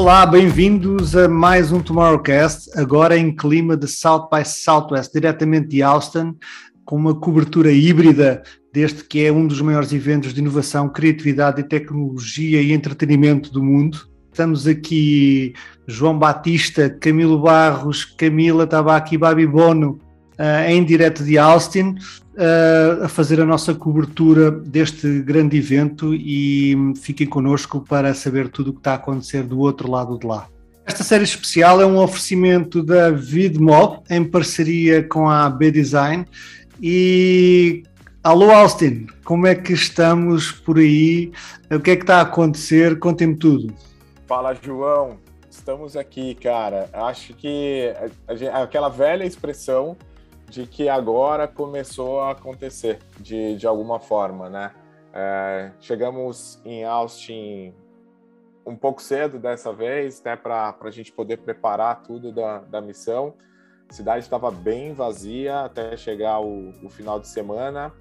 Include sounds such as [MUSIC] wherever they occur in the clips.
Olá, bem-vindos a mais um Tomorrowcast, agora em clima de South by Southwest, diretamente de Austin, com uma cobertura híbrida deste que é um dos maiores eventos de inovação, criatividade e tecnologia e entretenimento do mundo. Estamos aqui João Batista, Camilo Barros, Camila Tabaque e Babi Bono uh, em direto de Austin uh, a fazer a nossa cobertura deste grande evento e fiquem connosco para saber tudo o que está a acontecer do outro lado de lá. Esta série especial é um oferecimento da VidMob em parceria com a B Design e Alô Austin, como é que estamos por aí? O que é que está a acontecer? Contem-me tudo. Fala João, estamos aqui, cara. Acho que aquela velha expressão de que agora começou a acontecer de, de alguma forma, né? É, chegamos em Austin um pouco cedo dessa vez, né, para a gente poder preparar tudo da, da missão. A cidade estava bem vazia até chegar o, o final de semana.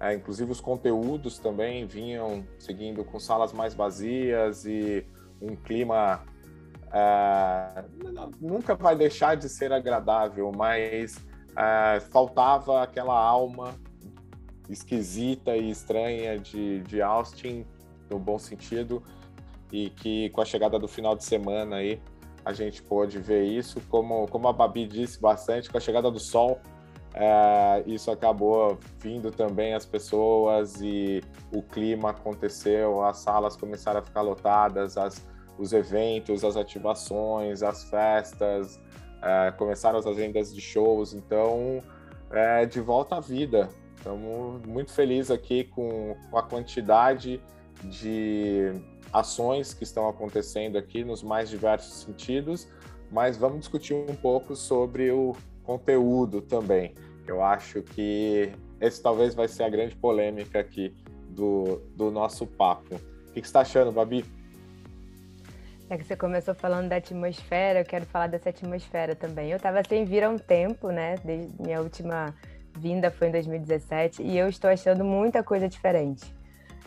É, inclusive os conteúdos também vinham seguindo com salas mais vazias e um clima é, nunca vai deixar de ser agradável, mas é, faltava aquela alma esquisita e estranha de, de Austin, no bom sentido, e que com a chegada do final de semana aí a gente pôde ver isso, como, como a Babi disse bastante, com a chegada do sol, é, isso acabou vindo também as pessoas e o clima aconteceu, as salas começaram a ficar lotadas, as, os eventos, as ativações, as festas, é, começaram as agendas de shows, então é de volta à vida. Estamos muito felizes aqui com, com a quantidade de ações que estão acontecendo aqui nos mais diversos sentidos, mas vamos discutir um pouco sobre o conteúdo também. Eu acho que esse talvez vai ser a grande polêmica aqui do, do nosso papo. O que, que você está achando, Babi? É que você começou falando da atmosfera, eu quero falar dessa atmosfera também. Eu estava sem vir há um tempo, né? Desde minha última vinda foi em 2017 e eu estou achando muita coisa diferente.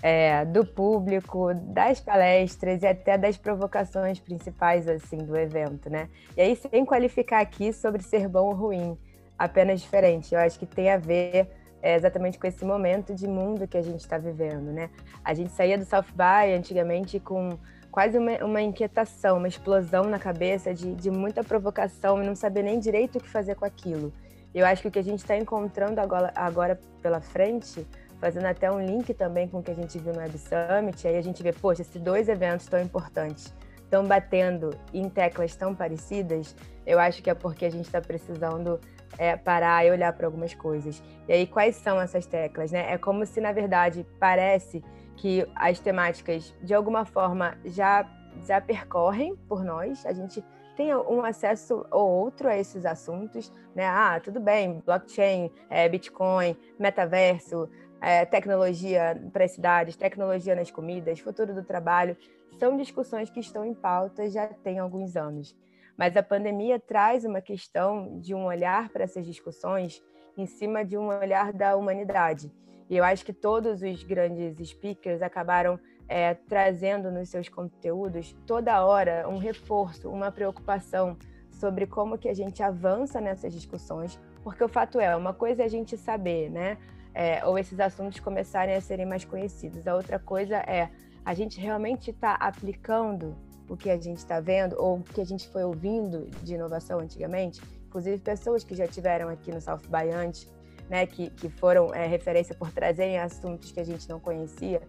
É, do público, das palestras e até das provocações principais assim do evento, né? E aí sem qualificar aqui sobre ser bom ou ruim, apenas diferente. Eu acho que tem a ver é, exatamente com esse momento de mundo que a gente está vivendo, né? A gente saía do South By antigamente com quase uma, uma inquietação, uma explosão na cabeça de, de muita provocação e não saber nem direito o que fazer com aquilo. Eu acho que o que a gente está encontrando agora, agora pela frente, fazendo até um link também com o que a gente viu no Web Summit, aí a gente vê, poxa, esses dois eventos tão importantes estão batendo em teclas tão parecidas, eu acho que é porque a gente está precisando é, parar e olhar para algumas coisas. E aí, quais são essas teclas? Né? É como se, na verdade, parece que as temáticas, de alguma forma, já, já percorrem por nós, a gente tem um acesso ou outro a esses assuntos, né? Ah, tudo bem, blockchain, é, Bitcoin, metaverso, é, tecnologia para as cidades, tecnologia nas comidas, futuro do trabalho, são discussões que estão em pauta já tem alguns anos. Mas a pandemia traz uma questão de um olhar para essas discussões em cima de um olhar da humanidade. E eu acho que todos os grandes speakers acabaram é, trazendo nos seus conteúdos toda hora um reforço, uma preocupação sobre como que a gente avança nessas discussões, porque o fato é, uma coisa é a gente saber, né? É, ou esses assuntos começarem a serem mais conhecidos. A outra coisa é a gente realmente está aplicando o que a gente está vendo ou o que a gente foi ouvindo de inovação antigamente. Inclusive pessoas que já tiveram aqui no South by antes né, que, que foram é, referência por trazerem assuntos que a gente não conhecia,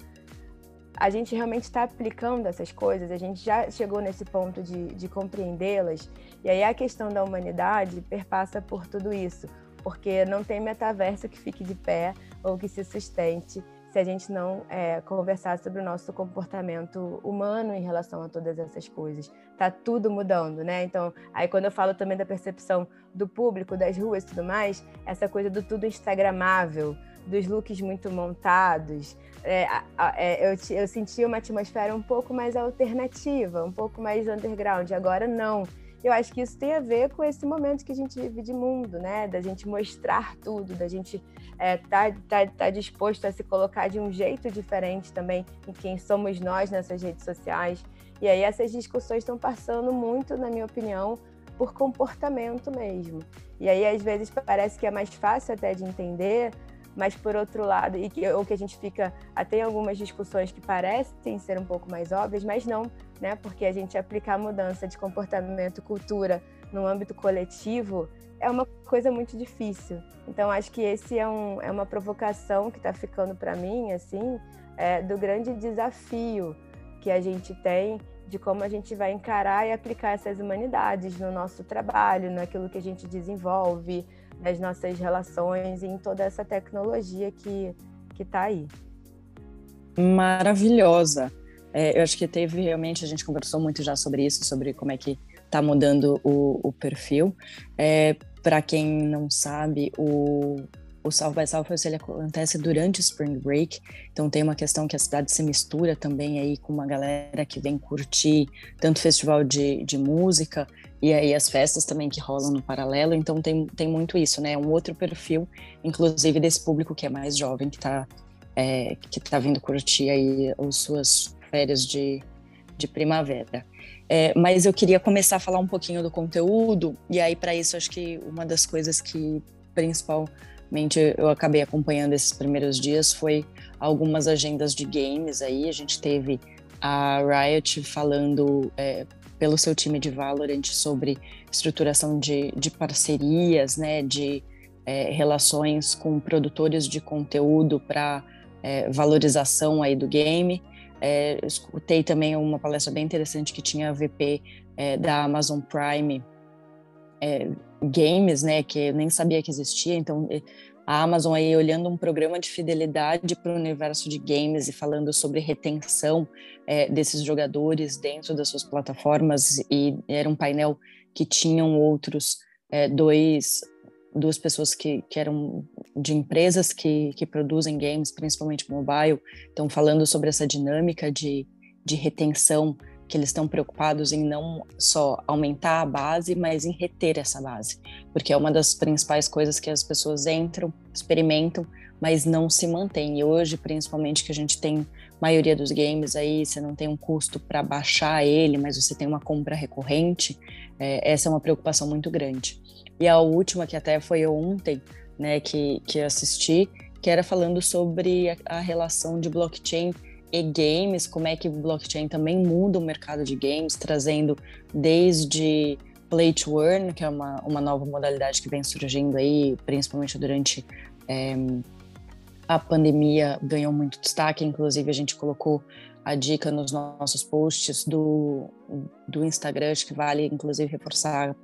a gente realmente está aplicando essas coisas, a gente já chegou nesse ponto de, de compreendê-las, e aí a questão da humanidade perpassa por tudo isso, porque não tem metaverso que fique de pé ou que se sustente se a gente não é, conversar sobre o nosso comportamento humano em relação a todas essas coisas. Tá tudo mudando, né? Então, aí quando eu falo também da percepção do público, das ruas e tudo mais, essa coisa do tudo instagramável, dos looks muito montados, é, é, eu, eu senti uma atmosfera um pouco mais alternativa, um pouco mais underground. Agora não eu acho que isso tem a ver com esse momento que a gente vive de mundo, né? Da gente mostrar tudo, da gente é, tá, tá, tá disposto a se colocar de um jeito diferente também em quem somos nós nessas redes sociais. E aí essas discussões estão passando muito, na minha opinião, por comportamento mesmo. E aí às vezes parece que é mais fácil até de entender, mas por outro lado, e que, ou que a gente fica até em algumas discussões que parecem ser um pouco mais óbvias, mas não, né? Porque a gente aplicar mudança de comportamento, cultura no âmbito coletivo é uma coisa muito difícil. Então acho que esse é, um, é uma provocação que está ficando para mim, assim, é, do grande desafio que a gente tem de como a gente vai encarar e aplicar essas humanidades no nosso trabalho, naquilo que a gente desenvolve, nas nossas relações e em toda essa tecnologia que está aí. Maravilhosa. É, eu acho que teve realmente, a gente conversou muito já sobre isso, sobre como é que está mudando o, o perfil. É, Para quem não sabe, o, o South by Southwest ele acontece durante o Spring Break, então tem uma questão que a cidade se mistura também aí com uma galera que vem curtir tanto festival de, de música e aí as festas também que rolam no paralelo, então tem, tem muito isso, né? Um outro perfil, inclusive desse público que é mais jovem, que está é, que tá vindo curtir aí as suas férias de, de primavera. É, mas eu queria começar a falar um pouquinho do conteúdo, e aí para isso acho que uma das coisas que principal eu acabei acompanhando esses primeiros dias foi algumas agendas de games aí. A gente teve a Riot falando é, pelo seu time de Valorant sobre estruturação de, de parcerias, né, de é, relações com produtores de conteúdo para é, valorização aí do game. É, escutei também uma palestra bem interessante que tinha a VP é, da Amazon Prime é, games, né, que eu nem sabia que existia, então a Amazon aí olhando um programa de fidelidade para o universo de games e falando sobre retenção é, desses jogadores dentro das suas plataformas. E era um painel que tinham outros é, dois duas pessoas que, que eram de empresas que, que produzem games, principalmente mobile, estão falando sobre essa dinâmica de, de retenção que eles estão preocupados em não só aumentar a base, mas em reter essa base, porque é uma das principais coisas que as pessoas entram, experimentam, mas não se mantém. E hoje, principalmente, que a gente tem maioria dos games aí, você não tem um custo para baixar ele, mas você tem uma compra recorrente, é, essa é uma preocupação muito grande. E a última, que até foi ontem, né, que, que assisti, que era falando sobre a, a relação de blockchain e games, como é que o blockchain também muda o mercado de games, trazendo desde play to earn, que é uma, uma nova modalidade que vem surgindo aí, principalmente durante é, a pandemia, ganhou muito destaque. Inclusive, a gente colocou a dica nos nossos posts do, do Instagram, acho que vale, inclusive, reforçar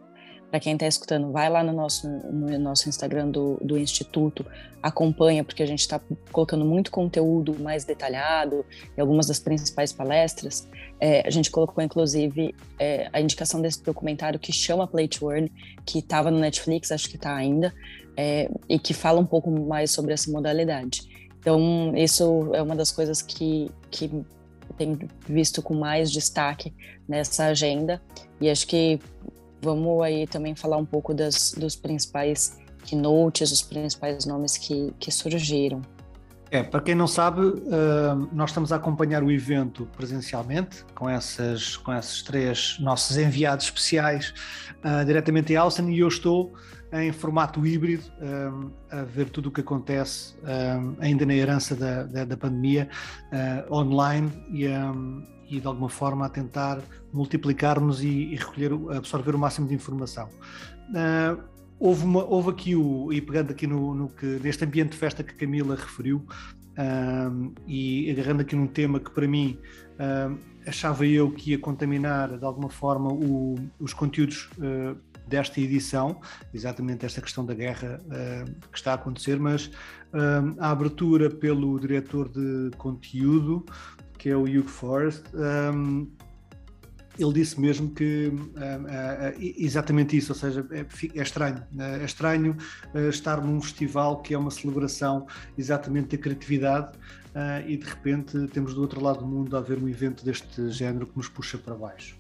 para quem está escutando, vai lá no nosso, no nosso Instagram do, do Instituto, acompanha, porque a gente está colocando muito conteúdo mais detalhado em algumas das principais palestras. É, a gente colocou, inclusive, é, a indicação desse documentário que chama Play to Earn, que estava no Netflix, acho que está ainda, é, e que fala um pouco mais sobre essa modalidade. Então, isso é uma das coisas que, que tem visto com mais destaque nessa agenda, e acho que Vamos aí também falar um pouco das, dos principais keynotes, os principais nomes que, que surgiram. É, para quem não sabe, uh, nós estamos a acompanhar o evento presencialmente, com, essas, com esses três nossos enviados especiais uh, diretamente em Austin, e eu estou em formato híbrido uh, a ver tudo o que acontece ainda na herança da, da, da pandemia online e, e de alguma forma a tentar multiplicarmos e, e recolher, absorver o máximo de informação. Uh, houve, uma, houve aqui o, e pegando aqui no, no, que, neste ambiente de festa que Camila referiu, uh, e agarrando aqui num tema que para mim uh, achava eu que ia contaminar de alguma forma o, os conteúdos desta edição, exatamente esta questão da guerra que está a acontecer, mas a abertura pelo diretor de conteúdo que é o Hugh Forrest, um, ele disse mesmo que exatamente isso, ou seja, é, é estranho, né? é estranho uh, estar num festival que é uma celebração exatamente da criatividade uh, e de repente temos do outro lado do mundo a haver um evento deste género que nos puxa para baixo.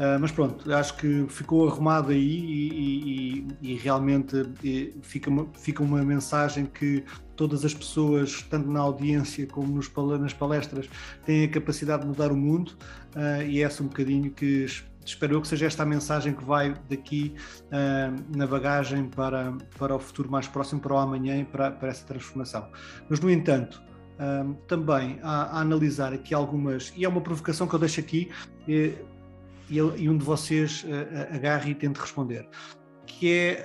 Uh, mas pronto, acho que ficou arrumado aí e, e, e realmente e fica, uma, fica uma mensagem que todas as pessoas, tanto na audiência como nos, nas palestras, têm a capacidade de mudar o mundo uh, e é essa um bocadinho que espero eu que seja esta a mensagem que vai daqui uh, na bagagem para, para o futuro mais próximo, para o amanhã e para, para essa transformação. Mas, no entanto, uh, também a, a, analisar aqui algumas, e é uma provocação que eu deixo aqui, e, e, e um de vocês uh, agarre e tente responder, que é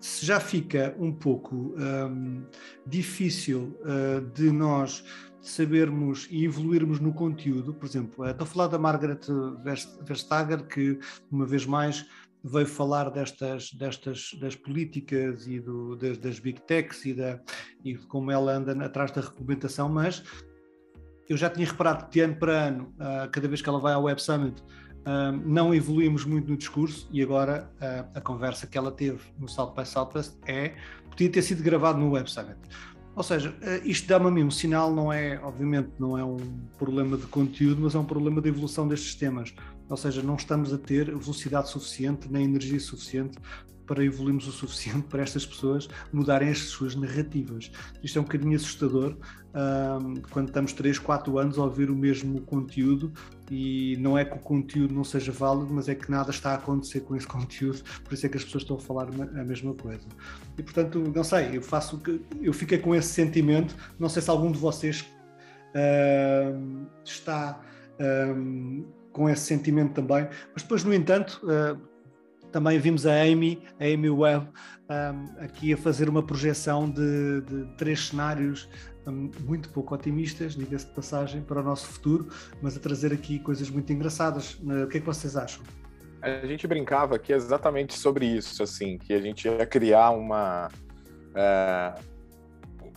se já fica um pouco um, difícil uh, de nós sabermos e evoluirmos no conteúdo, por exemplo, estou a falar da Margaret Verstager, que uma vez mais veio falar destas, destas das políticas e do, das, das big techs e, da, e como ela anda atrás da regulamentação, mas eu já tinha reparado que de ano para ano, uh, cada vez que ela vai ao Web Summit, uh, não evoluímos muito no discurso e agora uh, a conversa que ela teve no South by Southwest é, podia ter sido gravado no Web Summit. Ou seja, eh, isto dá-me a mim um sinal, não é, obviamente, não é um problema de conteúdo, mas é um problema de evolução destes sistemas. Ou seja, não estamos a ter velocidade suficiente, nem energia suficiente para evoluirmos o suficiente para estas pessoas mudarem as suas narrativas. Isto é um bocadinho assustador um, quando estamos 3, 4 anos a ouvir o mesmo conteúdo e não é que o conteúdo não seja válido, mas é que nada está a acontecer com esse [LAUGHS] conteúdo, por isso é que as pessoas estão a falar a mesma coisa. E portanto, não sei, eu faço eu fiquei com esse sentimento, não sei se algum de vocês está uh, com esse sentimento também, mas depois, no entanto, uh, também vimos a Amy, a Amy Webb, um, aqui a fazer uma projeção de, de três cenários um, muito pouco otimistas, diga-se de passagem, para o nosso futuro, mas a trazer aqui coisas muito engraçadas. Uh, o que é que vocês acham? A gente brincava aqui exatamente sobre isso, assim, que a gente ia criar uma, é,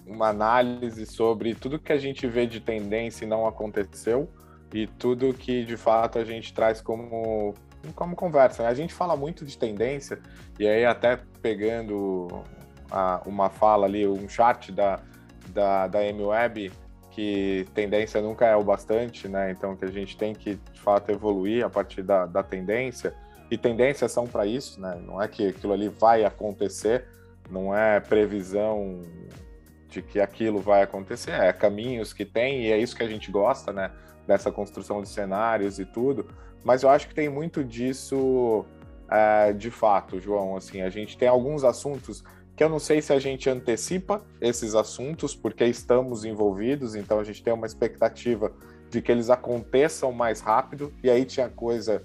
uma análise sobre tudo que a gente vê de tendência e não aconteceu, e tudo que de fato a gente traz como como conversa. Né? A gente fala muito de tendência, e aí até pegando a, uma fala ali, um chart da, da, da M-Web, que tendência nunca é o bastante, né? Então que a gente tem que, de fato, evoluir a partir da, da tendência. E tendências são para isso, né? Não é que aquilo ali vai acontecer, não é previsão de que aquilo vai acontecer, é caminhos que tem, e é isso que a gente gosta, né? Dessa construção de cenários e tudo mas eu acho que tem muito disso é, de fato, João. Assim, a gente tem alguns assuntos que eu não sei se a gente antecipa esses assuntos porque estamos envolvidos, então a gente tem uma expectativa de que eles aconteçam mais rápido, e aí tinha coisa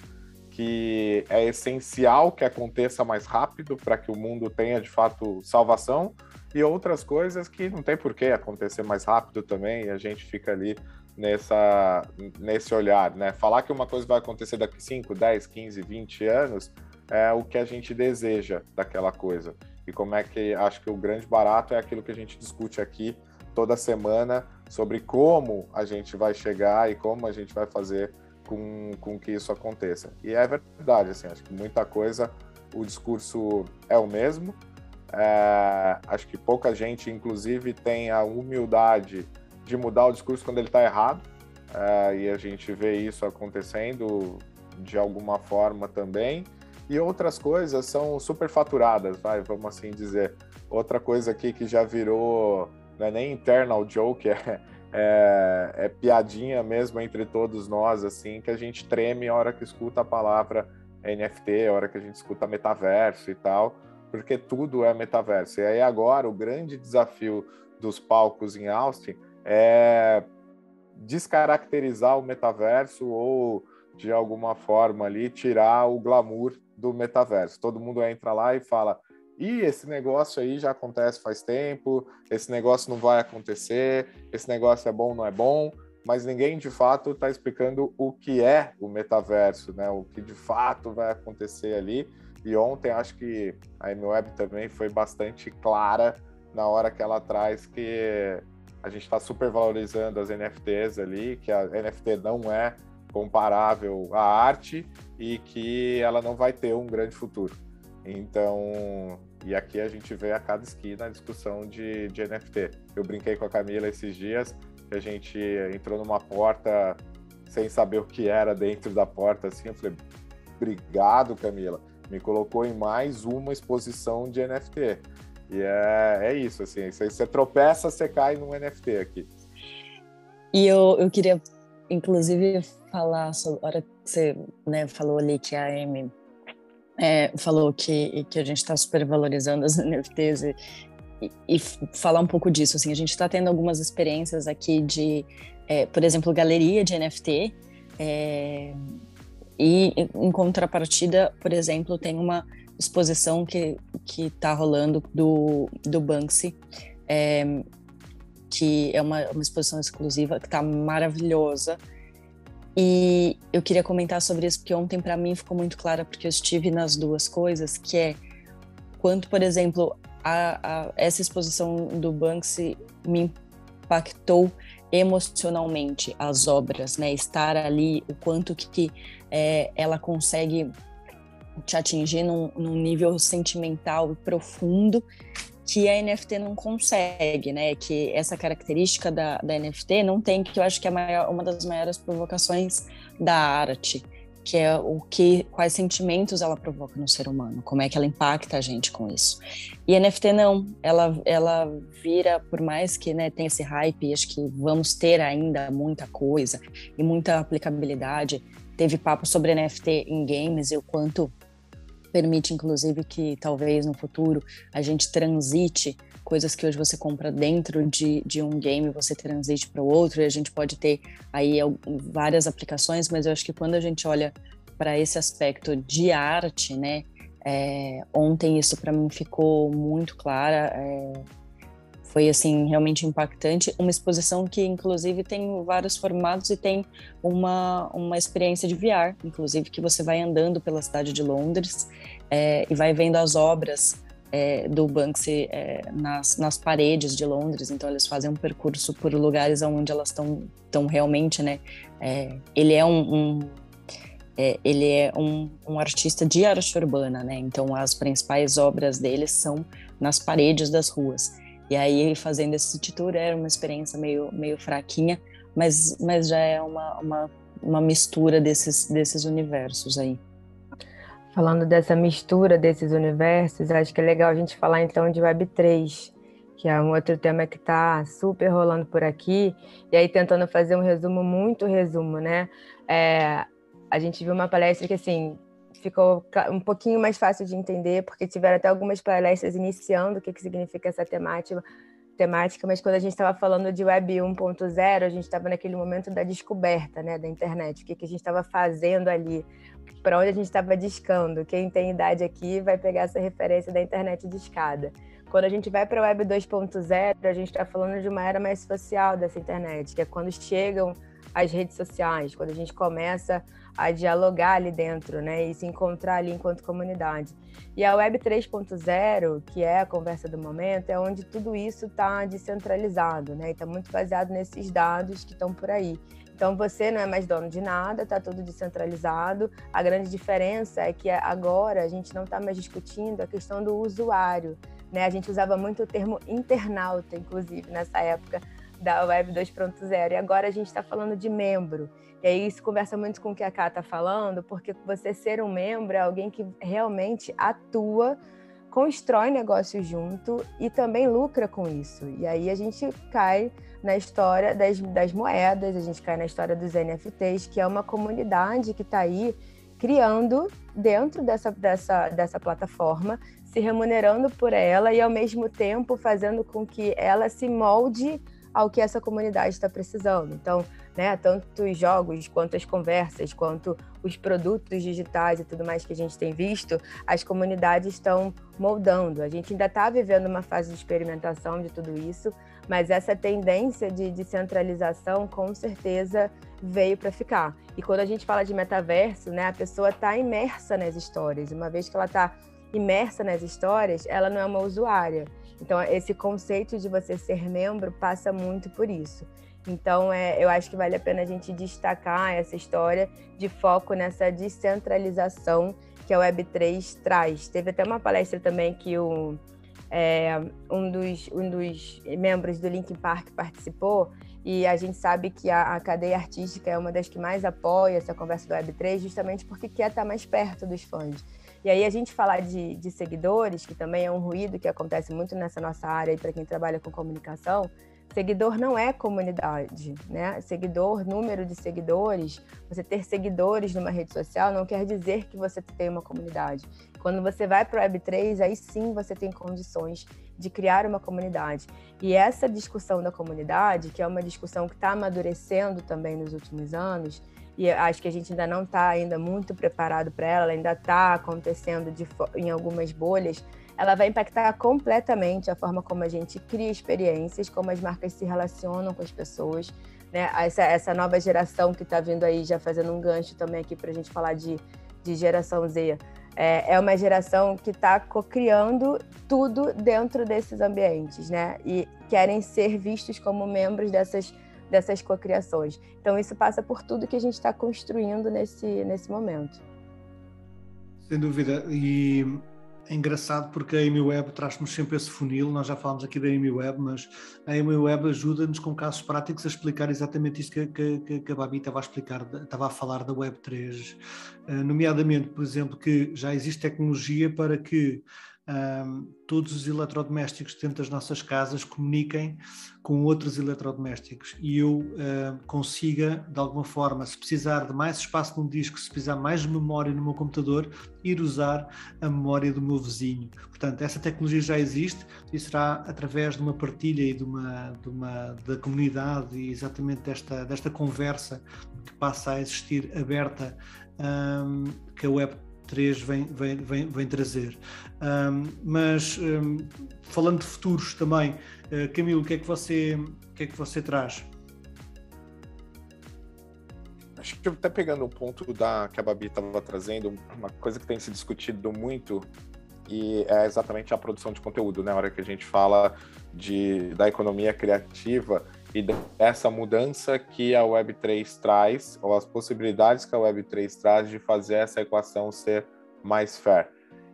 que é essencial que aconteça mais rápido para que o mundo tenha de fato salvação, e outras coisas que não tem por que acontecer mais rápido também, e a gente fica ali nessa, nesse olhar, né? Falar que uma coisa vai acontecer daqui 5, 10, 15, 20 anos é o que a gente deseja daquela coisa. E como é que acho que o grande barato é aquilo que a gente discute aqui toda semana sobre como a gente vai chegar e como a gente vai fazer com, com que isso aconteça. E é verdade, assim, acho que muita coisa, o discurso é o mesmo. É, acho que pouca gente, inclusive, tem a humildade de mudar o discurso quando ele está errado, uh, e a gente vê isso acontecendo de alguma forma também. E outras coisas são superfaturadas, vai, vamos assim dizer. Outra coisa aqui que já virou, não é nem internal joke, [LAUGHS] é, é, é, piadinha mesmo entre todos nós, assim, que a gente treme a hora que escuta a palavra NFT, a hora que a gente escuta metaverso e tal, porque tudo é metaverso. E aí agora o grande desafio dos palcos em Austin é descaracterizar o metaverso ou de alguma forma ali tirar o glamour do metaverso. Todo mundo entra lá e fala: "E esse negócio aí já acontece faz tempo, esse negócio não vai acontecer, esse negócio é bom, não é bom", mas ninguém de fato está explicando o que é o metaverso, né? O que de fato vai acontecer ali. E ontem acho que a MWeb também foi bastante clara na hora que ela traz que a gente está super valorizando as NFTs ali, que a NFT não é comparável à arte e que ela não vai ter um grande futuro. Então, e aqui a gente vê a cada esquina a discussão de, de NFT. Eu brinquei com a Camila esses dias, que a gente entrou numa porta sem saber o que era dentro da porta, assim, eu falei, obrigado, Camila, me colocou em mais uma exposição de NFT. E é, é isso, assim, você, você tropeça, você cai num NFT aqui. E eu, eu queria, inclusive, falar sobre a hora que você né, falou ali que a Amy é, falou que, que a gente está supervalorizando as [LAUGHS] NFTs e, e, e, falar um pouco disso. Assim, a gente está tendo algumas experiências aqui de, é, por exemplo, galeria de NFT. É, e em contrapartida, por exemplo, tem uma exposição que que está rolando do do Banksy, é, que é uma, uma exposição exclusiva que está maravilhosa. E eu queria comentar sobre isso porque ontem para mim ficou muito clara porque eu estive nas duas coisas, que é quanto, por exemplo, a, a, essa exposição do Banksy me impactou emocionalmente as obras, né? Estar ali, o quanto que é, ela consegue te atingir num, num, nível sentimental e profundo que a NFT não consegue, né? Que essa característica da, da NFT não tem, que eu acho que é maior, uma das maiores provocações da arte, que é o que, quais sentimentos ela provoca no ser humano, como é que ela impacta a gente com isso. E NFT não, ela, ela vira, por mais que né, tenha esse hype, acho que vamos ter ainda muita coisa e muita aplicabilidade. Teve papo sobre NFT em games e o quanto permite, inclusive, que talvez no futuro a gente transite coisas que hoje você compra dentro de, de um game, você transite para o outro, e a gente pode ter aí várias aplicações, mas eu acho que quando a gente olha para esse aspecto de arte, né, é, ontem isso para mim ficou muito clara. É, foi assim realmente impactante uma exposição que inclusive tem vários formatos e tem uma, uma experiência de VR inclusive que você vai andando pela cidade de Londres é, e vai vendo as obras é, do Banksy é, nas, nas paredes de Londres, então eles fazem um percurso por lugares onde elas estão tão realmente, né? Ele é um, um é, ele é um, um, artista de arte urbana, né? Então as principais obras dele são nas paredes das ruas. E aí fazendo esse tour era uma experiência meio meio fraquinha, mas mas já é uma, uma, uma mistura desses desses universos aí. Falando dessa mistura desses universos, acho que é legal a gente falar então de Web3, que é um outro tema que está super rolando por aqui, e aí tentando fazer um resumo, muito resumo, né? É, a gente viu uma palestra que, assim, ficou um pouquinho mais fácil de entender, porque tiveram até algumas palestras iniciando o que, que significa essa temática, temática, mas quando a gente estava falando de Web 1.0, a gente estava naquele momento da descoberta né, da internet, o que, que a gente estava fazendo ali, para onde a gente estava discando. Quem tem idade aqui vai pegar essa referência da internet de escada. Quando a gente vai para a Web 2.0, a gente está falando de uma era mais social dessa internet, que é quando chegam as redes sociais, quando a gente começa a dialogar ali dentro, né, e se encontrar ali enquanto comunidade. E a Web 3.0, que é a conversa do momento, é onde tudo isso está descentralizado, né, e está muito baseado nesses dados que estão por aí. Então você não é mais dono de nada, está tudo descentralizado. A grande diferença é que agora a gente não está mais discutindo a questão do usuário. Né? A gente usava muito o termo internauta, inclusive, nessa época da Web 2.0. E agora a gente está falando de membro. E aí isso conversa muito com o que a Ká está falando, porque você ser um membro é alguém que realmente atua constrói negócio junto e também lucra com isso. E aí a gente cai na história das, das moedas, a gente cai na história dos NFTs, que é uma comunidade que está aí criando dentro dessa, dessa, dessa plataforma, se remunerando por ela e ao mesmo tempo fazendo com que ela se molde ao que essa comunidade está precisando. Então, né, tanto os jogos, quanto as conversas, quanto os produtos digitais e tudo mais que a gente tem visto, as comunidades estão moldando. A gente ainda está vivendo uma fase de experimentação de tudo isso, mas essa tendência de descentralização com certeza veio para ficar. E quando a gente fala de metaverso, né, a pessoa está imersa nas histórias. Uma vez que ela está imersa nas histórias, ela não é uma usuária então, esse conceito de você ser membro passa muito por isso. Então, é, eu acho que vale a pena a gente destacar essa história de foco nessa descentralização que a Web3 traz. Teve até uma palestra também que o, é, um, dos, um dos membros do Linkin Park participou, E a gente sabe que a, a, cadeia artística é uma das que mais apoia essa conversa do Web3, justamente porque quer estar mais perto dos fãs. E aí a gente falar de, de seguidores, que também é um ruído que acontece muito nessa nossa área para quem trabalha com comunicação, Seguidor não é comunidade, né? Seguidor, número de seguidores, você ter seguidores numa rede social não quer dizer que você tem uma comunidade. Quando você vai para o Web3, aí sim você tem condições de criar uma comunidade. E essa discussão da comunidade, que é uma discussão que está amadurecendo também nos últimos anos, e acho que a gente ainda não está ainda muito preparado para ela, ela ainda está acontecendo de, em algumas bolhas, ela vai impactar completamente a forma como a gente cria experiências, como as marcas se relacionam com as pessoas. Né? Essa, essa nova geração que está vindo aí, já fazendo um gancho também aqui para a gente falar de, de geração Z, é, é uma geração que está co-criando tudo dentro desses ambientes, né? E querem ser vistos como membros dessas, dessas cocriações. Então, isso passa por tudo que a gente está construindo nesse, nesse momento. Sem dúvida. E é engraçado porque a Amy Web traz-nos sempre esse funil, nós já falámos aqui da Amy Web, mas a Amy Web ajuda-nos com casos práticos a explicar exatamente isto que, que, que a Babi estava a explicar, estava a falar da Web 3, eh, nomeadamente, por exemplo, que já existe tecnologia para que um, todos os eletrodomésticos dentro das nossas casas comuniquem com outros eletrodomésticos e eu consiga, de alguma forma, se precisar de mais espaço num disco, se precisar mais memória no meu computador, ir usar a memória do meu vizinho. Portanto, essa tecnologia já existe e será através de uma partilha e de uma, de uma da comunidade e exatamente desta, desta conversa que passa a existir aberta um, que a web 3 vem, vem, vem, vem trazer. Um, mas um, falando de futuros também, uh, Camilo, o que é que você, o que é que você traz? Acho que até pegando o ponto da que a Babi estava trazendo, uma coisa que tem se discutido muito e é exatamente a produção de conteúdo, né? Na hora que a gente fala de, da economia criativa e dessa mudança que a Web3 traz, ou as possibilidades que a Web3 traz de fazer essa equação ser mais fair.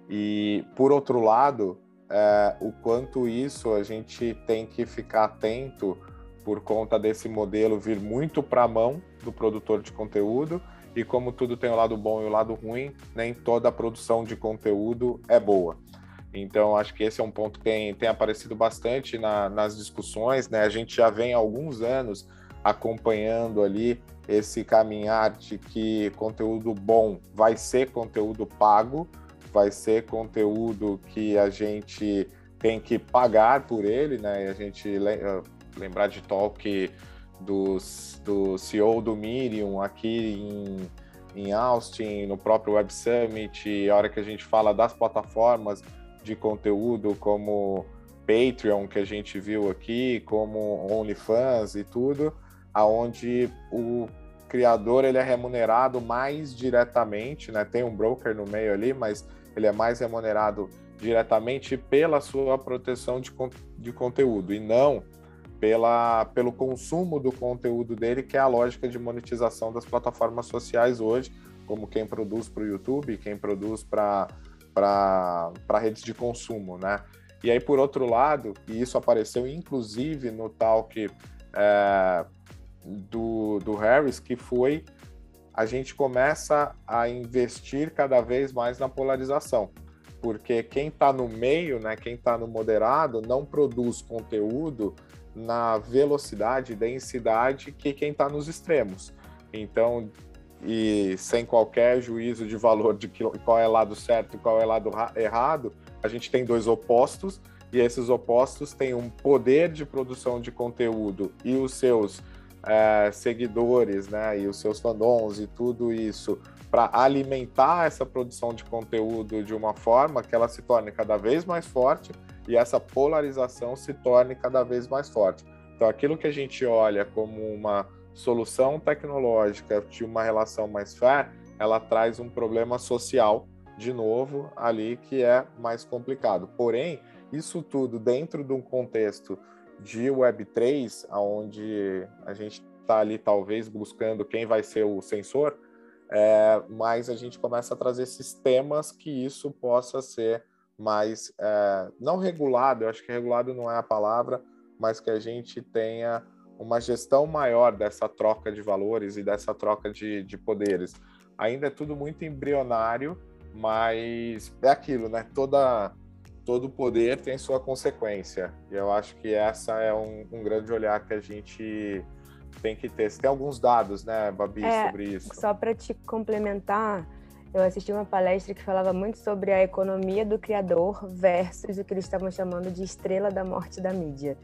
E, por outro lado, é, o quanto isso a gente tem que ficar atento por conta desse modelo vir muito para a mão do produtor de conteúdo, e como tudo tem o lado bom e o lado ruim, nem toda a produção de conteúdo é boa. Então, acho que esse é um ponto que tem, tem aparecido bastante na, nas discussões, né? A gente já vem há alguns anos acompanhando ali esse caminhar de que conteúdo bom vai ser conteúdo pago, vai ser conteúdo que a gente tem que pagar por ele, né? E a gente eh, lembrar de talk dos, do CEO do Miriam aqui em, em Austin, no próprio Web Summit, a hora que a gente fala das plataformas de conteúdo como Patreon que a gente viu aqui, como OnlyFans e tudo, aonde o criador ele é remunerado mais diretamente, né? Tem um broker no meio ali, mas ele é mais remunerado diretamente pela sua proteção de, de conteúdo e não pela, pelo consumo do conteúdo dele, que é a lógica de monetização das plataformas sociais hoje, como quem produz para o YouTube, quem produz para para redes de consumo, né? E aí, por outro lado, e isso apareceu inclusive no talk é, do, do Harris, que foi a gente começa a investir cada vez mais na polarização, porque quem está no meio, né, quem está no moderado, não produz conteúdo na velocidade densidade que quem está nos extremos. Então, e sem qualquer juízo de valor de qual é lado certo e qual é lado errado, a gente tem dois opostos e esses opostos têm um poder de produção de conteúdo e os seus é, seguidores, né, e os seus fandoms e tudo isso para alimentar essa produção de conteúdo de uma forma que ela se torne cada vez mais forte e essa polarização se torne cada vez mais forte. Então, aquilo que a gente olha como uma solução tecnológica de uma relação mais fair, ela traz um problema social de novo ali que é mais complicado. Porém, isso tudo dentro de um contexto de Web3, onde a gente está ali talvez buscando quem vai ser o sensor, é, mas a gente começa a trazer sistemas que isso possa ser mais, é, não regulado, eu acho que regulado não é a palavra, mas que a gente tenha uma gestão maior dessa troca de valores e dessa troca de, de poderes. Ainda é tudo muito embrionário, mas é aquilo, né? Toda, todo poder tem sua consequência. E eu acho que essa é um, um grande olhar que a gente tem que ter. Você tem alguns dados, né, Babi, é, sobre isso? Só para te complementar, eu assisti uma palestra que falava muito sobre a economia do criador versus o que eles estavam chamando de estrela da morte da mídia.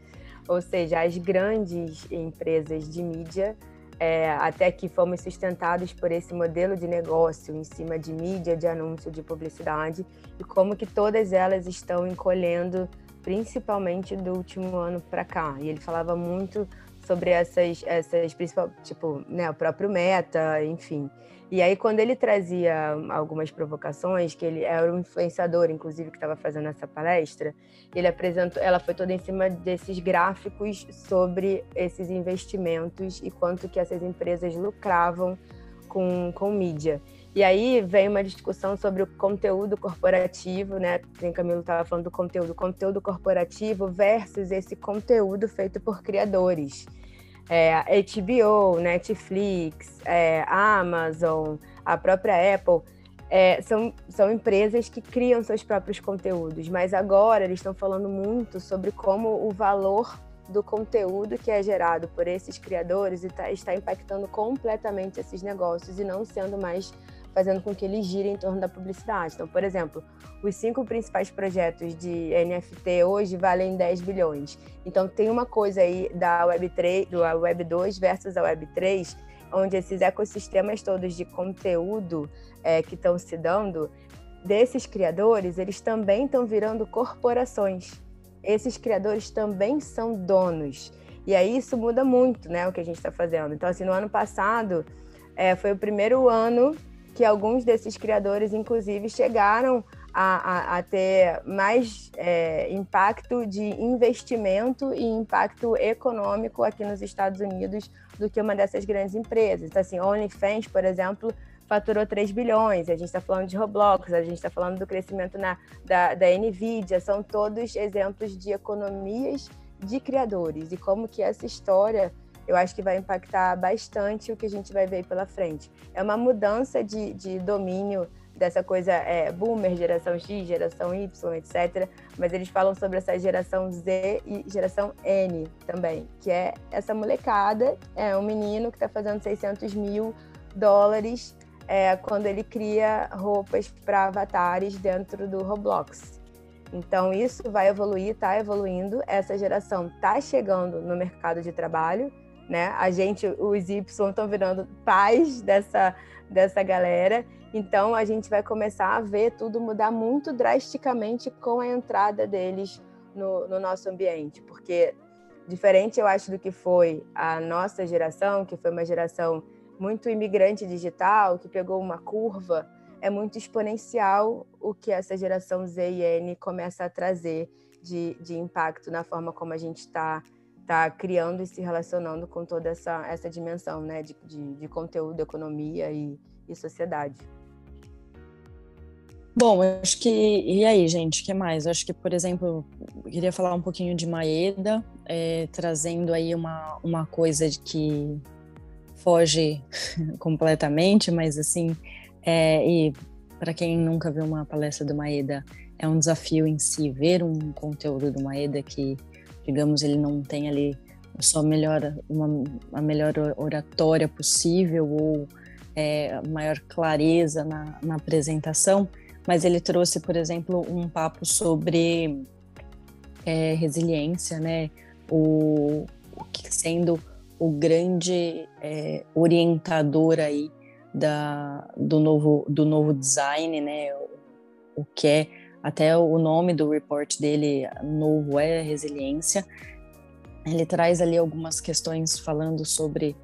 Ou seja, as grandes empresas de mídia, é, até que fomos sustentados por esse modelo de negócio em cima de mídia, de anúncio, de publicidade, e como que todas elas estão encolhendo, principalmente do último ano para cá. E ele falava muito sobre essas, essas principal, tipo, né, o próprio Meta, enfim. E aí, quando ele trazia algumas provocações, que ele era um influenciador, inclusive, que estava fazendo essa palestra, ele apresentou, ela foi toda em cima desses gráficos sobre esses investimentos e quanto que essas empresas lucravam com, com mídia. E aí vem uma discussão sobre o conteúdo corporativo, né? O Camilo estava falando do conteúdo, conteúdo corporativo versus esse conteúdo feito por criadores é, HBO, Netflix, é, Amazon, a própria Apple, é, são, são empresas que criam seus próprios conteúdos, mas agora eles estão falando muito sobre como o valor do conteúdo que é gerado por esses criadores está, está impactando completamente esses negócios e não sendo mais fazendo com que ele gire em torno da publicidade. Então, por exemplo, os cinco principais projetos de NFT hoje valem 10 bilhões. Então, tem uma coisa aí da Web3, do Web 2 versus a Web 3, onde esses ecossistemas todos de conteúdo é, que estão se dando, desses criadores, eles também estão virando corporações. Esses criadores também são donos. E aí isso muda muito, né, o que a gente está fazendo. Então, assim, no ano passado, é, foi o primeiro ano que alguns desses criadores, inclusive, chegaram a, a, a ter mais é, impacto de investimento e impacto econômico aqui nos Estados Unidos do que uma dessas grandes empresas. Assim, OnlyFans, por exemplo, faturou 3 bilhões, a gente está falando de Roblox, a gente está falando do crescimento na, da, da NVIDIA, são todos exemplos de economias de criadores. E como que essa história eu acho que vai impactar bastante o que a gente vai ver pela frente. É uma mudança de, de domínio dessa coisa é, boomer, geração X, geração Y, etc. Mas eles falam sobre essa geração Z e geração N também, que é essa molecada, é um menino que está fazendo 600 mil dólares é, quando ele cria roupas para avatares dentro do Roblox. Então isso vai evoluir, está evoluindo. Essa geração está chegando no mercado de trabalho né? A gente, os Y estão virando pais dessa, dessa galera. Então a gente vai começar a ver tudo mudar muito drasticamente com a entrada deles no, no nosso ambiente, porque diferente eu acho do que foi a nossa geração, que foi uma geração muito imigrante digital, que pegou uma curva, é muito exponencial o que essa geração Z e N começa a trazer de, de impacto na forma como a gente está está criando e se relacionando com toda essa, essa dimensão né, de, de, de conteúdo, economia e, e sociedade. Bom, acho que. E aí, gente, o que mais? Acho que, por exemplo, eu queria falar um pouquinho de Maeda, é, trazendo aí uma, uma coisa de que foge [LAUGHS] completamente, mas assim, é, e para quem nunca viu uma palestra do Maeda, é um desafio em si ver um conteúdo do Maeda que digamos, ele não tem ali só melhor, uma, a melhor oratória possível ou é, maior clareza na, na apresentação, mas ele trouxe, por exemplo, um papo sobre é, resiliência, né? O, o que sendo o grande é, orientador aí da, do, novo, do novo design, né? O, o que é até o nome do report dele novo é resiliência. Ele traz ali algumas questões falando sobre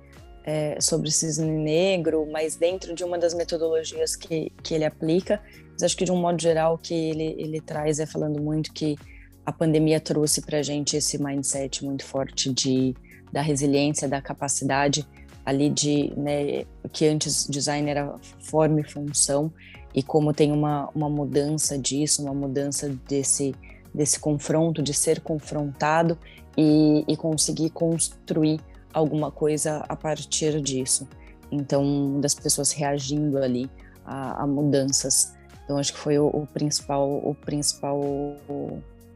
é, sobre cisne negro, mas dentro de uma das metodologias que, que ele aplica. Mas acho que de um modo geral o que ele, ele traz é falando muito que a pandemia trouxe para a gente esse mindset muito forte de da resiliência, da capacidade ali de, né, que antes design era forma e função e como tem uma, uma mudança disso, uma mudança desse, desse confronto, de ser confrontado e, e conseguir construir alguma coisa a partir disso. Então, das pessoas reagindo ali a, a mudanças. Então, acho que foi o, o principal, o principal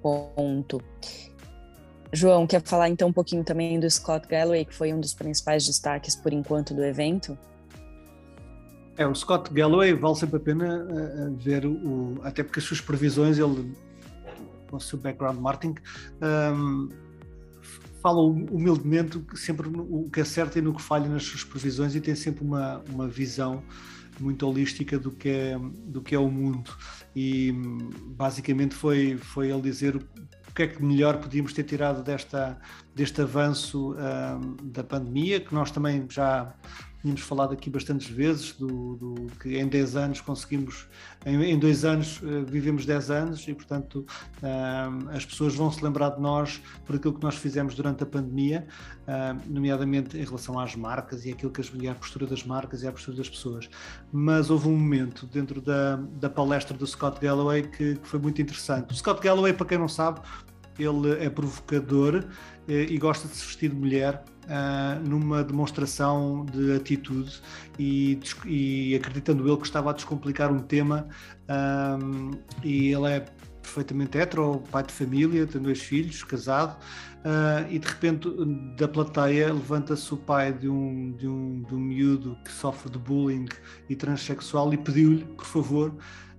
ponto. João, quer falar então um pouquinho também do Scott Galloway, que foi um dos principais destaques por enquanto do evento? É, o Scott Galloway vale sempre a pena uh, ver o, até porque as suas previsões, ele, com o seu background marketing, um, fala humildemente sempre o que acerta e no que falha nas suas previsões e tem sempre uma, uma visão muito holística do que é, do que é o mundo. E basicamente foi, foi ele dizer o que é que melhor podíamos ter tirado desta, deste avanço um, da pandemia, que nós também já tínhamos falado aqui bastantes vezes, do, do que em 10 anos conseguimos, em, em dois anos uh, vivemos 10 anos e, portanto, uh, as pessoas vão se lembrar de nós por aquilo que nós fizemos durante a pandemia, uh, nomeadamente em relação às marcas e aquilo que as, a postura das marcas e a postura das pessoas. Mas houve um momento dentro da, da palestra do Scott Galloway que, que foi muito interessante. O Scott Galloway, para quem não sabe, ele é provocador eh, e gosta de se vestir de mulher uh, numa demonstração de atitude e, e, acreditando ele que estava a descomplicar um tema um, e ele é perfeitamente hetero, pai de família, tem dois filhos, casado, uh, e de repente da plateia levanta-se o pai de um, de, um, de um miúdo que sofre de bullying e transexual e pediu-lhe, por favor,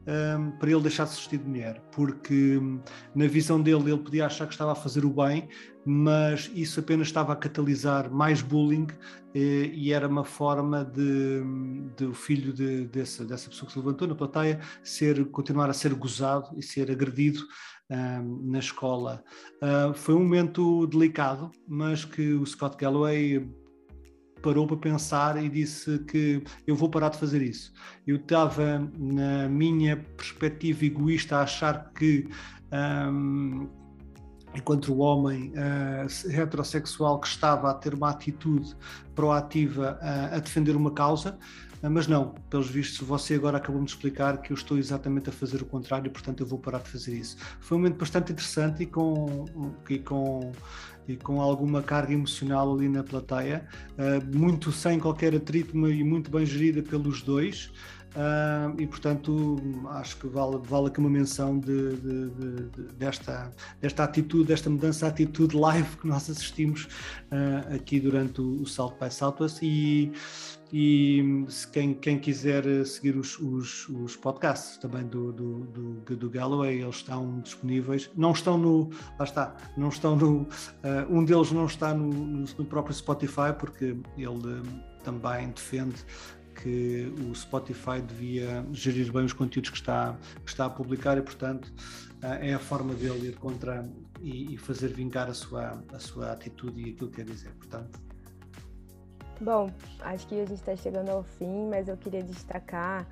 um, para ele deixar de se vestir de mulher, porque hum, na visão dele ele podia achar que estava a fazer o bem, mas isso apenas estava a catalisar mais bullying eh, e era uma forma de, hum, de o filho de, dessa, dessa pessoa que se levantou na plateia ser, continuar a ser gozado e ser agredido na escola. Uh, foi um momento delicado, mas que o Scott Galloway parou para pensar e disse que eu vou parar de fazer isso. Eu estava, na minha perspectiva egoísta, a achar que, um, enquanto o homem uh, heterossexual que estava a ter uma atitude proativa uh, a defender uma causa, uh, mas não, pelos vistos, você agora acabou de explicar que eu estou exatamente a fazer o contrário portanto, eu vou parar de fazer isso. Foi um momento bastante interessante e com, e com e com alguma carga emocional ali na plateia, uh, muito sem qualquer atrito e muito bem gerida pelos dois. Uh, e portanto acho que vale, vale aqui uma menção de, de, de, desta, desta atitude, desta mudança de atitude live que nós assistimos uh, aqui durante o, o South by Southwest e, e quem, quem quiser seguir os, os, os podcasts também do, do, do, do, Galloway, eles estão disponíveis. Não estão no. Lá está, não estão no. Uh, um deles não está no, no, próprio Spotify, porque ele uh, também defende que o Spotify devia gerir bem os conteúdos que está, que está a publicar e, portanto, uh, é a forma dele ir contra e, e fazer vingar a sua, a sua atitude e aquilo que quer dizer. Portanto, Bom, acho que a gente está chegando ao fim, mas eu queria destacar,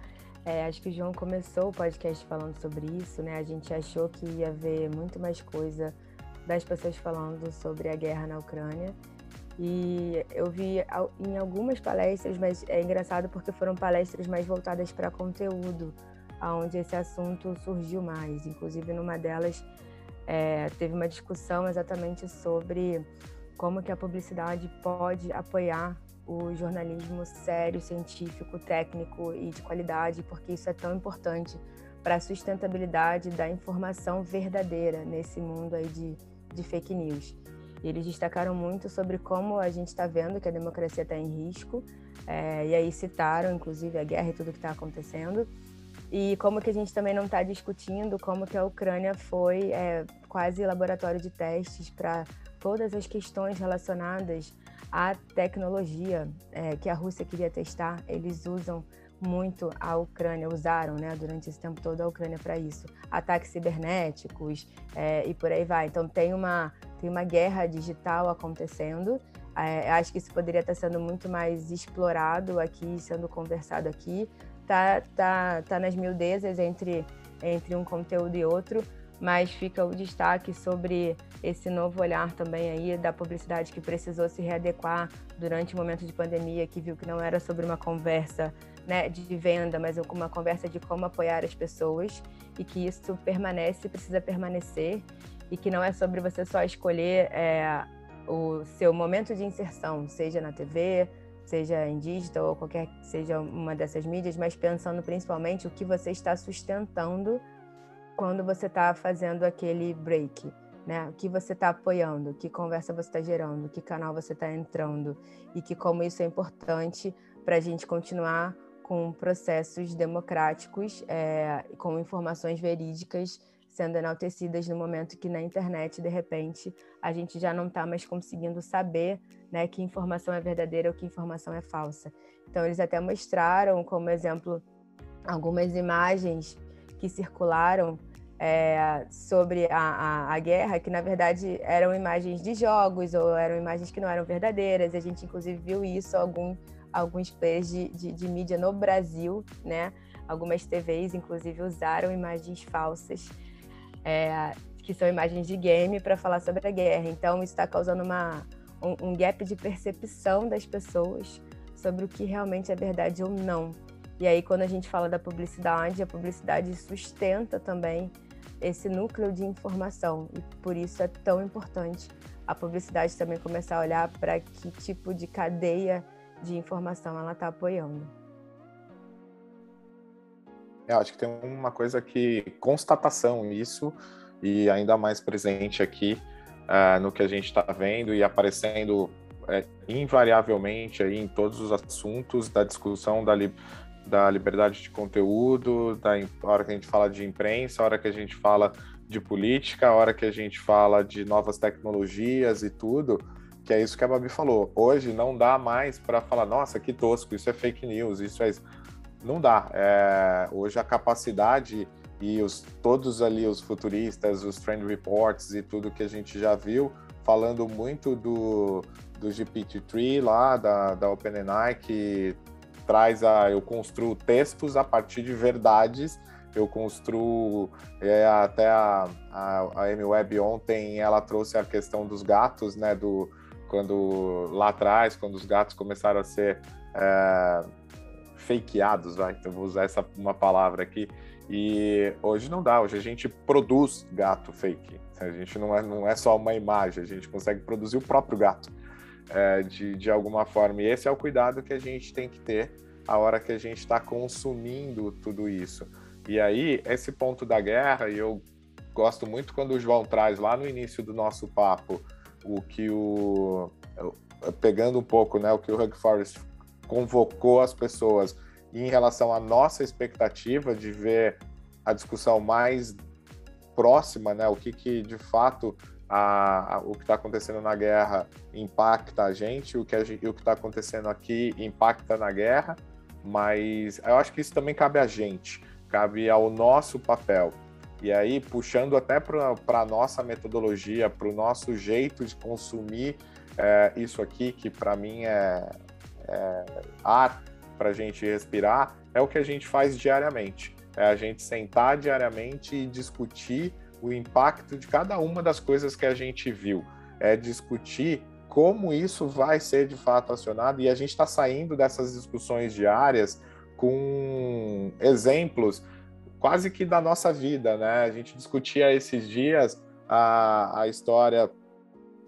é, acho que o João começou o podcast falando sobre isso, né? A gente achou que ia ver muito mais coisa das pessoas falando sobre a guerra na Ucrânia. E eu vi em algumas palestras, mas é engraçado porque foram palestras mais voltadas para conteúdo, onde esse assunto surgiu mais. Inclusive, numa delas, é, teve uma discussão exatamente sobre como que a publicidade pode apoiar o jornalismo sério, científico, técnico e de qualidade, porque isso é tão importante para a sustentabilidade da informação verdadeira nesse mundo aí de, de fake news. E eles destacaram muito sobre como a gente está vendo que a democracia está em risco, é, e aí citaram, inclusive, a guerra e tudo que está acontecendo, e como que a gente também não está discutindo como que a Ucrânia foi é, quase laboratório de testes para todas as questões relacionadas a tecnologia é, que a Rússia queria testar, eles usam muito a Ucrânia, usaram né, durante esse tempo todo a Ucrânia para isso. Ataques cibernéticos é, e por aí vai. Então tem uma, tem uma guerra digital acontecendo. É, acho que isso poderia estar sendo muito mais explorado aqui, sendo conversado aqui. Tá, tá, tá nas miudezas entre, entre um conteúdo e outro, mas fica o destaque sobre esse novo olhar também aí da publicidade que precisou se readequar durante o momento de pandemia, que viu que não era sobre uma conversa né, de venda, mas uma conversa de como apoiar as pessoas e que isso permanece, precisa permanecer e que não é sobre você só escolher é, o seu momento de inserção, seja na TV, seja em digital ou qualquer seja uma dessas mídias, mas pensando principalmente o que você está sustentando quando você está fazendo aquele break, né? O que você está apoiando, que conversa você está gerando, que canal você está entrando e que como isso é importante para a gente continuar com processos democráticos, é, com informações verídicas sendo enaltecidas no momento que na internet, de repente, a gente já não está mais conseguindo saber né, que informação é verdadeira ou que informação é falsa. Então, eles até mostraram, como exemplo, algumas imagens que circularam é, sobre a, a, a, guerra, que na verdade eram imagens de jogos ou eram imagens que não eram verdadeiras. A gente, inclusive, viu isso algum, alguns players de, de, de mídia no Brasil, né? Algumas TVs, inclusive, usaram imagens falsas é, que são imagens de game, para falar sobre a guerra. Então, isso está causando uma, um, um gap de percepção das pessoas sobre o que realmente é verdade ou não. E aí, quando a gente fala da publicidade, a publicidade sustenta também esse núcleo de informação. E por isso é tão importante a publicidade também começar a olhar para que tipo de cadeia de informação ela está apoiando. Eu é, acho que tem uma coisa que constatação isso e ainda mais presente aqui uh, no que a gente está vendo e aparecendo é, invariavelmente aí em todos os assuntos da discussão da, da liberdade de conteúdo, da hora que a gente fala de imprensa, a hora que a gente fala de política, a hora que a gente fala de novas tecnologias e tudo, que é isso que a Babi falou. Hoje não dá mais para falar, nossa, que tosco, isso é fake news, isso é não dá. É, hoje a capacidade e os, todos ali os futuristas, os trend reports e tudo que a gente já viu, falando muito do, do GPT-3 lá, da, da OpenAI, que traz a... eu construo textos a partir de verdades, eu construo... É, até a, a, a M-Web ontem, ela trouxe a questão dos gatos, né, do... Quando lá atrás, quando os gatos começaram a ser é, fakeados, vai, então vou usar essa uma palavra aqui. E hoje não dá, hoje a gente produz gato fake. A gente não é, não é só uma imagem, a gente consegue produzir o próprio gato é, de, de alguma forma. E esse é o cuidado que a gente tem que ter a hora que a gente está consumindo tudo isso. E aí, esse ponto da guerra, e eu gosto muito quando o João traz lá no início do nosso papo o que o. Pegando um pouco né, o que o Hug Forest convocou as pessoas em relação à nossa expectativa de ver a discussão mais próxima, né? O que, que de fato a, a, o que está acontecendo na guerra impacta a gente, o que a gente, o que está acontecendo aqui impacta na guerra, mas eu acho que isso também cabe a gente, cabe ao nosso papel. E aí, puxando até para a nossa metodologia, para o nosso jeito de consumir é, isso aqui, que para mim é, é, ar para a gente respirar, é o que a gente faz diariamente. É a gente sentar diariamente e discutir o impacto de cada uma das coisas que a gente viu. É discutir como isso vai ser de fato acionado e a gente está saindo dessas discussões diárias com exemplos quase que da nossa vida, né? A gente discutia esses dias a, a história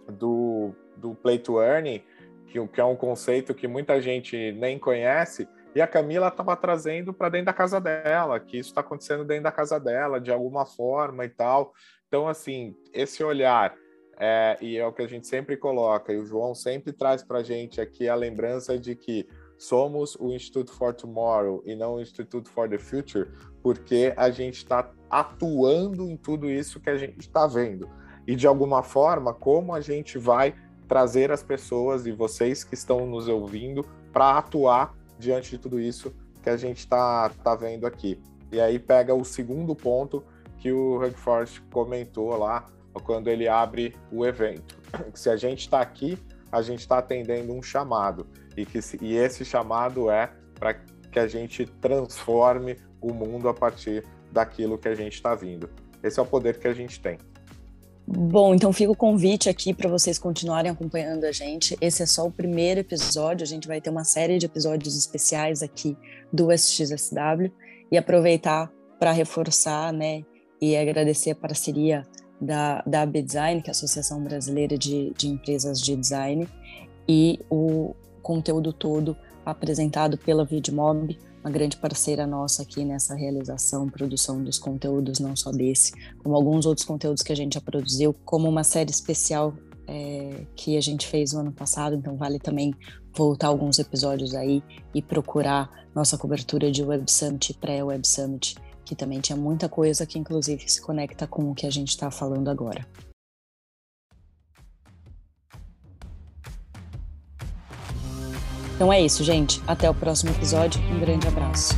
do, do play to earning que, que é um conceito que muita gente nem conhece, e a Camila estava trazendo para dentro da casa dela, que isso está acontecendo dentro da casa dela, de alguma forma e tal. Então, assim, esse olhar, é, e é o que a gente sempre coloca, e o João sempre traz para a gente aqui a lembrança de que somos o Instituto for Tomorrow e não o Instituto for the Future, porque a gente está atuando em tudo isso que a gente está vendo. E de alguma forma, como a gente vai trazer as pessoas e vocês que estão nos ouvindo para atuar diante de tudo isso que a gente está tá vendo aqui. E aí pega o segundo ponto que o Forest comentou lá quando ele abre o evento. Que [CLEARS THROAT] se a gente está aqui, a gente está atendendo um chamado e que e esse chamado é para que a gente transforme o mundo a partir daquilo que a gente está vindo. Esse é o poder que a gente tem. Bom, então fica o convite aqui para vocês continuarem acompanhando a gente. Esse é só o primeiro episódio, a gente vai ter uma série de episódios especiais aqui do SXSW e aproveitar para reforçar, né, e agradecer a parceria da, da Design, que é a Associação Brasileira de, de Empresas de Design, e o conteúdo todo apresentado pela Vidmob, uma grande parceira nossa aqui nessa realização, produção dos conteúdos, não só desse, como alguns outros conteúdos que a gente já produziu, como uma série especial é, que a gente fez no ano passado, então vale também voltar alguns episódios aí e procurar nossa cobertura de Web Summit, pré-Web Summit, que também tinha muita coisa que inclusive se conecta com o que a gente está falando agora. Então é isso, gente. Até o próximo episódio. Um grande abraço.